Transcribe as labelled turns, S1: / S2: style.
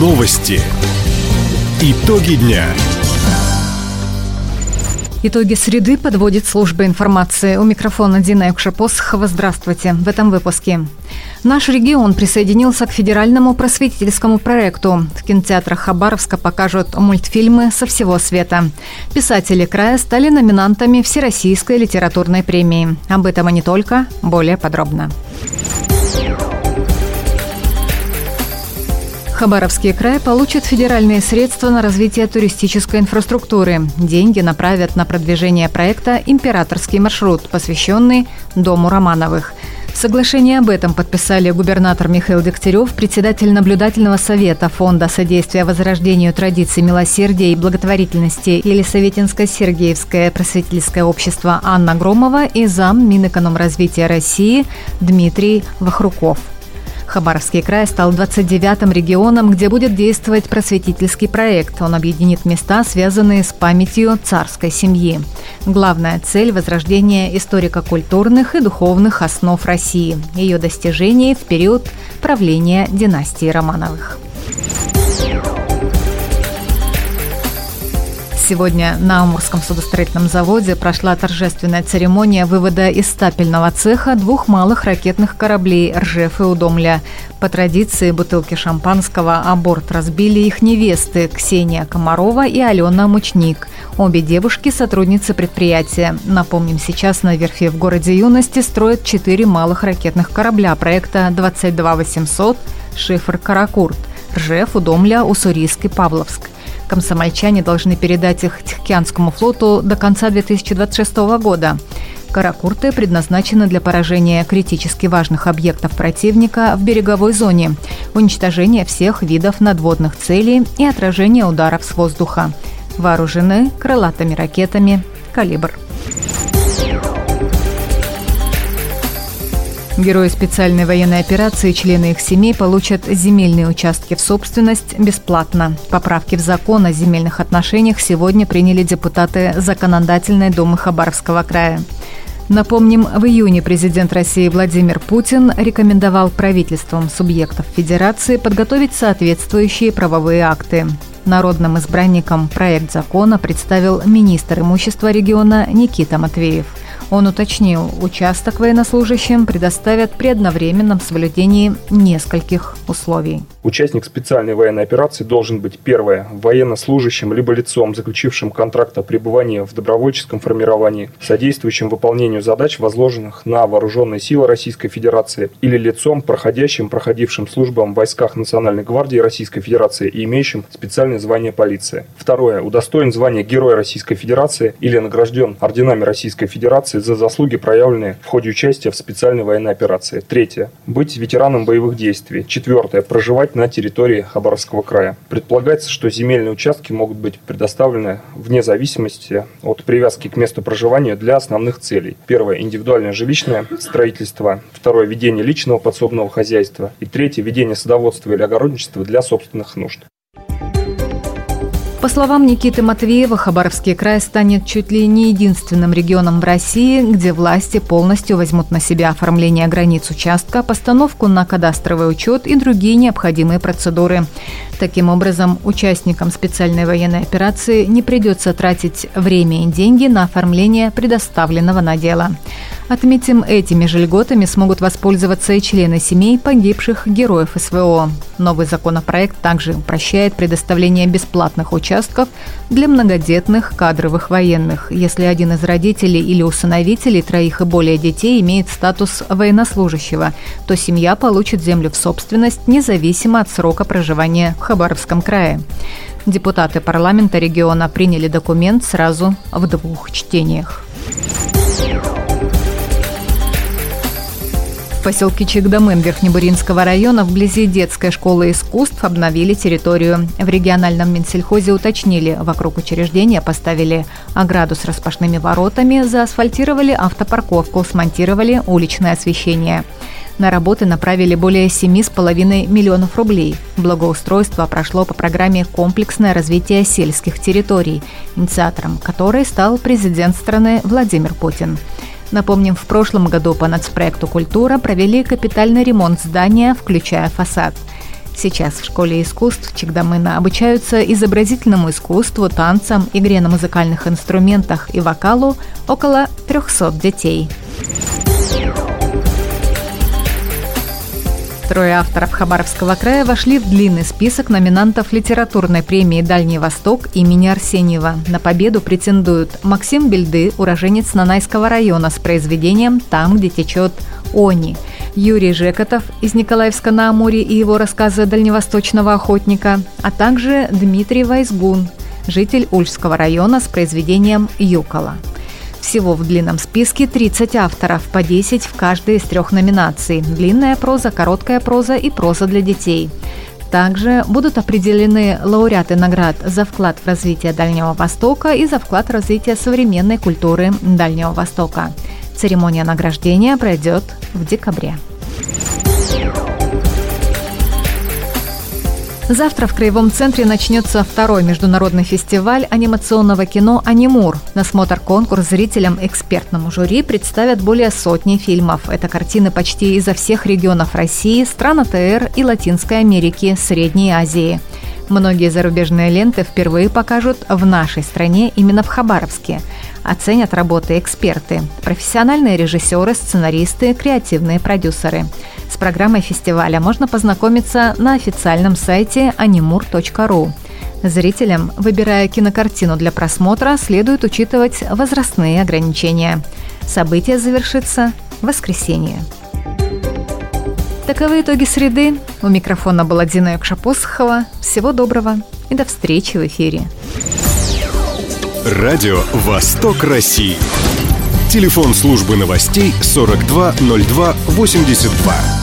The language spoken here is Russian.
S1: Новости. Итоги дня.
S2: Итоги среды подводит служба информации. У микрофона Дина Юкшапосхова. Здравствуйте. В этом выпуске. Наш регион присоединился к федеральному просветительскому проекту. В кинотеатрах Хабаровска покажут мультфильмы со всего света. Писатели края стали номинантами Всероссийской литературной премии. Об этом и не только. Более подробно. Хабаровский край получит федеральные средства на развитие туристической инфраструктуры. Деньги направят на продвижение проекта «Императорский маршрут», посвященный Дому Романовых. Соглашение об этом подписали губернатор Михаил Дегтярев, председатель наблюдательного совета Фонда содействия возрождению традиций милосердия и благотворительности Елисаветинско-Сергиевское просветительское общество Анна Громова и зам Минэкономразвития России Дмитрий Вахруков. Хабаровский край стал 29-м регионом, где будет действовать просветительский проект. Он объединит места, связанные с памятью царской семьи. Главная цель – возрождение историко-культурных и духовных основ России, ее достижений в период правления династии Романовых. Сегодня на Амурском судостроительном заводе прошла торжественная церемония вывода из стапельного цеха двух малых ракетных кораблей «Ржев» и «Удомля». По традиции бутылки шампанского о борт разбили их невесты Ксения Комарова и Алена Мучник. Обе девушки – сотрудницы предприятия. Напомним, сейчас на верфи в городе Юности строят четыре малых ракетных корабля проекта 22800 «Шифр Каракурт», «Ржев», «Удомля», «Уссурийск» и «Павловск». Комсомольчане должны передать их Тихоокеанскому флоту до конца 2026 года. Каракурты предназначены для поражения критически важных объектов противника в береговой зоне, уничтожения всех видов надводных целей и отражения ударов с воздуха. Вооружены крылатыми ракетами «Калибр». Герои специальной военной операции и члены их семей получат земельные участки в собственность бесплатно. Поправки в закон о земельных отношениях сегодня приняли депутаты Законодательной Думы Хабаровского края. Напомним, в июне президент России Владимир Путин рекомендовал правительствам субъектов Федерации подготовить соответствующие правовые акты. Народным избранникам проект закона представил министр имущества региона Никита Матвеев – он уточнил, участок военнослужащим предоставят при одновременном соблюдении нескольких условий.
S3: Участник специальной военной операции должен быть, первое, военнослужащим либо лицом, заключившим контракт о пребывании в добровольческом формировании, содействующим выполнению задач, возложенных на вооруженные силы Российской Федерации, или лицом, проходящим, проходившим службам в войсках Национальной гвардии Российской Федерации и имеющим специальное звание полиция. Второе, удостоен звания Героя Российской Федерации или награжден орденами Российской Федерации за заслуги, проявленные в ходе участия в специальной военной операции. Третье. Быть ветераном боевых действий. Четвертое. Проживать на территории Хабаровского края. Предполагается, что земельные участки могут быть предоставлены вне зависимости от привязки к месту проживания для основных целей. Первое. Индивидуальное жилищное строительство. Второе. Ведение личного подсобного хозяйства. И третье. Ведение садоводства или огородничества для собственных нужд.
S2: По словам Никиты Матвеева, Хабаровский край станет чуть ли не единственным регионом в России, где власти полностью возьмут на себя оформление границ участка, постановку на кадастровый учет и другие необходимые процедуры. Таким образом, участникам специальной военной операции не придется тратить время и деньги на оформление предоставленного надела. Отметим, этими же льготами смогут воспользоваться и члены семей погибших героев СВО. Новый законопроект также упрощает предоставление бесплатных участков для многодетных кадровых военных, если один из родителей или усыновителей троих и более детей имеет статус военнослужащего, то семья получит землю в собственность независимо от срока проживания в Хабаровском крае. Депутаты парламента региона приняли документ сразу в двух чтениях. Поселке Чигдамен Верхнебуринского района вблизи детской школы искусств обновили территорию. В региональном Минсельхозе уточнили, вокруг учреждения поставили ограду с распашными воротами, заасфальтировали автопарковку, смонтировали уличное освещение. На работы направили более 7,5 миллионов рублей. Благоустройство прошло по программе «Комплексное развитие сельских территорий», инициатором которой стал президент страны Владимир Путин. Напомним, в прошлом году по нацпроекту «Культура» провели капитальный ремонт здания, включая фасад. Сейчас в школе искусств Чигдамына обучаются изобразительному искусству, танцам, игре на музыкальных инструментах и вокалу около 300 детей. Трое авторов Хабаровского края вошли в длинный список номинантов литературной премии «Дальний Восток» имени Арсеньева. На победу претендуют Максим Бельды, уроженец Нанайского района с произведением «Там, где течет Они», Юрий Жекотов из Николаевска на Амуре и его рассказы дальневосточного охотника, а также Дмитрий Вайсгун, житель Ульского района с произведением «Юкола». Всего в длинном списке 30 авторов, по 10 в каждой из трех номинаций – длинная проза, короткая проза и проза для детей. Также будут определены лауреаты наград за вклад в развитие Дальнего Востока и за вклад в развитие современной культуры Дальнего Востока. Церемония награждения пройдет в декабре. Завтра в Краевом центре начнется второй международный фестиваль анимационного кино «Анимур». На смотр-конкурс зрителям экспертному жюри представят более сотни фильмов. Это картины почти изо всех регионов России, стран АТР и Латинской Америки, Средней Азии. Многие зарубежные ленты впервые покажут в нашей стране именно в Хабаровске. Оценят работы эксперты, профессиональные режиссеры, сценаристы, креативные продюсеры – с программой фестиваля можно познакомиться на официальном сайте animur.ru. Зрителям, выбирая кинокартину для просмотра, следует учитывать возрастные ограничения. Событие завершится в воскресенье. Таковы итоги среды. У микрофона была Дина Якшапосхова. Всего доброго и до встречи в эфире.
S1: Радио «Восток России». Телефон службы новостей 420282.